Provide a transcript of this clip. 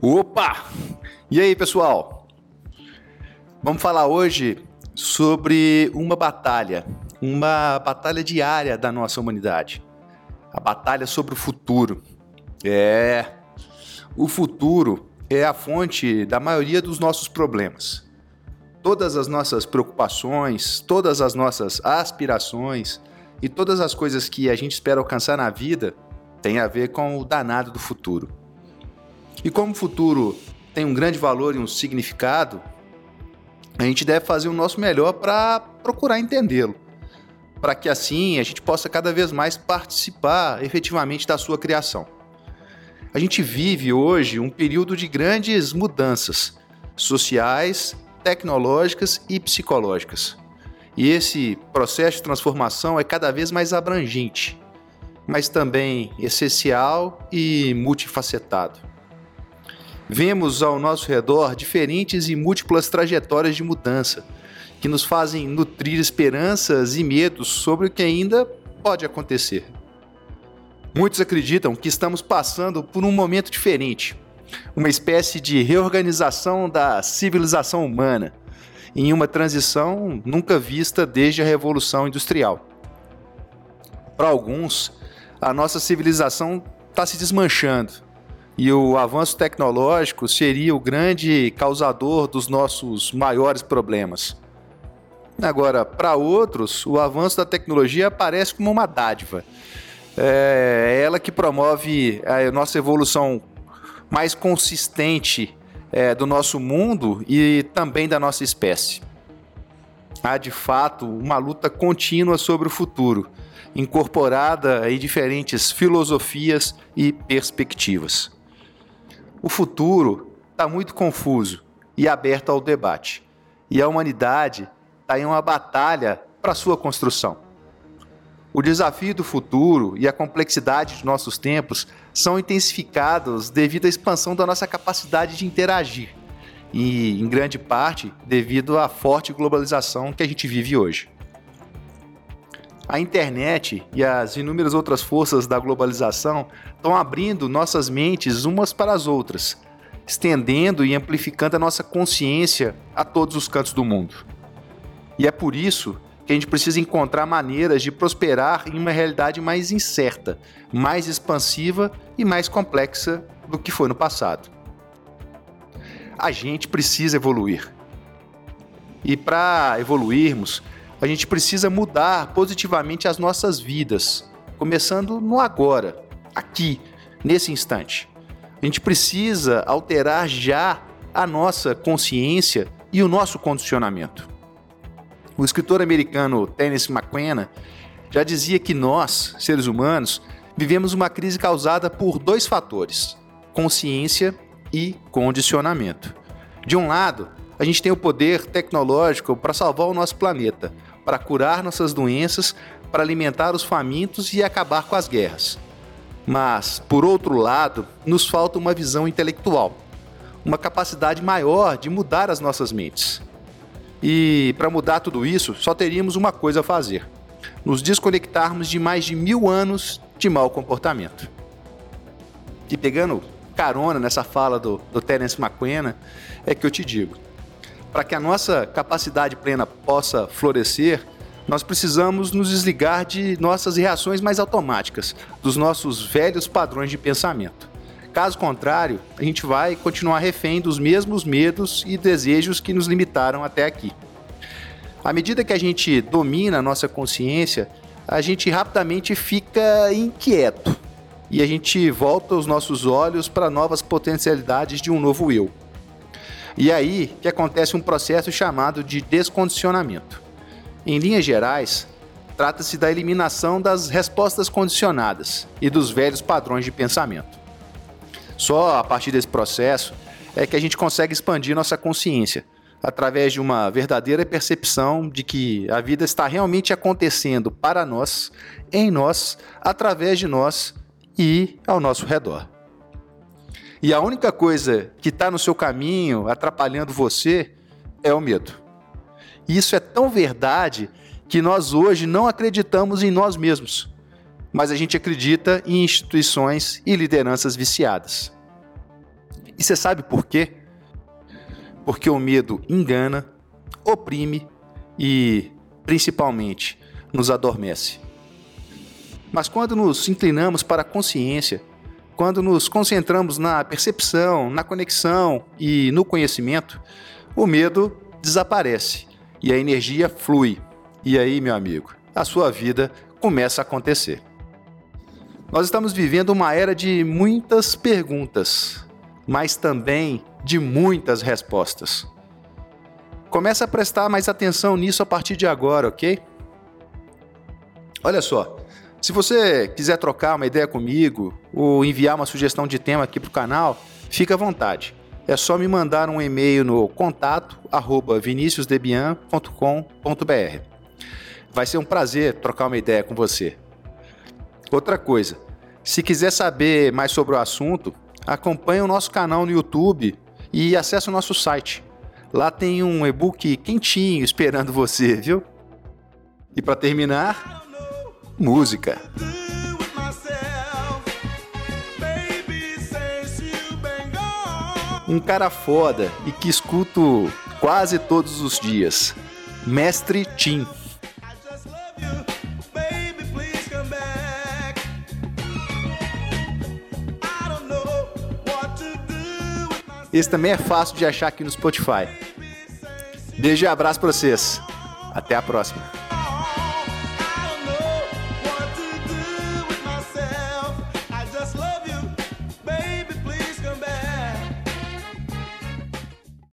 Opa! E aí, pessoal? Vamos falar hoje sobre uma batalha, uma batalha diária da nossa humanidade. A batalha sobre o futuro. É. O futuro é a fonte da maioria dos nossos problemas. Todas as nossas preocupações, todas as nossas aspirações e todas as coisas que a gente espera alcançar na vida têm a ver com o danado do futuro. E como o futuro tem um grande valor e um significado, a gente deve fazer o nosso melhor para procurar entendê-lo, para que assim a gente possa cada vez mais participar efetivamente da sua criação. A gente vive hoje um período de grandes mudanças sociais, tecnológicas e psicológicas. E esse processo de transformação é cada vez mais abrangente, mas também essencial e multifacetado. Vemos ao nosso redor diferentes e múltiplas trajetórias de mudança, que nos fazem nutrir esperanças e medos sobre o que ainda pode acontecer. Muitos acreditam que estamos passando por um momento diferente, uma espécie de reorganização da civilização humana, em uma transição nunca vista desde a Revolução Industrial. Para alguns, a nossa civilização está se desmanchando e o avanço tecnológico seria o grande causador dos nossos maiores problemas. Agora, para outros, o avanço da tecnologia aparece como uma dádiva. É ela que promove a nossa evolução mais consistente é, do nosso mundo e também da nossa espécie. Há de fato uma luta contínua sobre o futuro, incorporada em diferentes filosofias e perspectivas. O futuro está muito confuso e aberto ao debate, e a humanidade está em uma batalha para sua construção. O desafio do futuro e a complexidade de nossos tempos são intensificados devido à expansão da nossa capacidade de interagir, e em grande parte devido à forte globalização que a gente vive hoje. A internet e as inúmeras outras forças da globalização estão abrindo nossas mentes umas para as outras, estendendo e amplificando a nossa consciência a todos os cantos do mundo. E é por isso que a gente precisa encontrar maneiras de prosperar em uma realidade mais incerta, mais expansiva e mais complexa do que foi no passado. A gente precisa evoluir. E para evoluirmos, a gente precisa mudar positivamente as nossas vidas, começando no agora, aqui, nesse instante. A gente precisa alterar já a nossa consciência e o nosso condicionamento. O escritor americano Tennessee McQuena já dizia que nós, seres humanos, vivemos uma crise causada por dois fatores: consciência e condicionamento. De um lado, a gente tem o poder tecnológico para salvar o nosso planeta, para curar nossas doenças, para alimentar os famintos e acabar com as guerras. Mas, por outro lado, nos falta uma visão intelectual, uma capacidade maior de mudar as nossas mentes. E para mudar tudo isso, só teríamos uma coisa a fazer: nos desconectarmos de mais de mil anos de mau comportamento. E pegando carona nessa fala do, do Terence McQuena, é que eu te digo: para que a nossa capacidade plena possa florescer, nós precisamos nos desligar de nossas reações mais automáticas, dos nossos velhos padrões de pensamento. Caso contrário, a gente vai continuar refém dos mesmos medos e desejos que nos limitaram até aqui. À medida que a gente domina a nossa consciência, a gente rapidamente fica inquieto e a gente volta os nossos olhos para novas potencialidades de um novo eu. E aí que acontece um processo chamado de descondicionamento. Em linhas gerais, trata-se da eliminação das respostas condicionadas e dos velhos padrões de pensamento. Só a partir desse processo é que a gente consegue expandir nossa consciência, através de uma verdadeira percepção de que a vida está realmente acontecendo para nós, em nós, através de nós e ao nosso redor. E a única coisa que está no seu caminho, atrapalhando você, é o medo. E isso é tão verdade que nós hoje não acreditamos em nós mesmos, mas a gente acredita em instituições e lideranças viciadas. E você sabe por quê? Porque o medo engana, oprime e, principalmente, nos adormece. Mas quando nos inclinamos para a consciência, quando nos concentramos na percepção, na conexão e no conhecimento, o medo desaparece e a energia flui. E aí, meu amigo, a sua vida começa a acontecer. Nós estamos vivendo uma era de muitas perguntas, mas também de muitas respostas. Comece a prestar mais atenção nisso a partir de agora, ok? Olha só, se você quiser trocar uma ideia comigo ou enviar uma sugestão de tema aqui para o canal, fique à vontade. É só me mandar um e-mail no contato viniciusdebian.com.br. Vai ser um prazer trocar uma ideia com você. Outra coisa, se quiser saber mais sobre o assunto, acompanhe o nosso canal no YouTube e acesse o nosso site. Lá tem um e-book quentinho esperando você, viu? E para terminar, música. Um cara foda e que escuto quase todos os dias. Mestre Tim. Esse também é fácil de achar aqui no Spotify. Beijo e abraço para vocês. Até a próxima.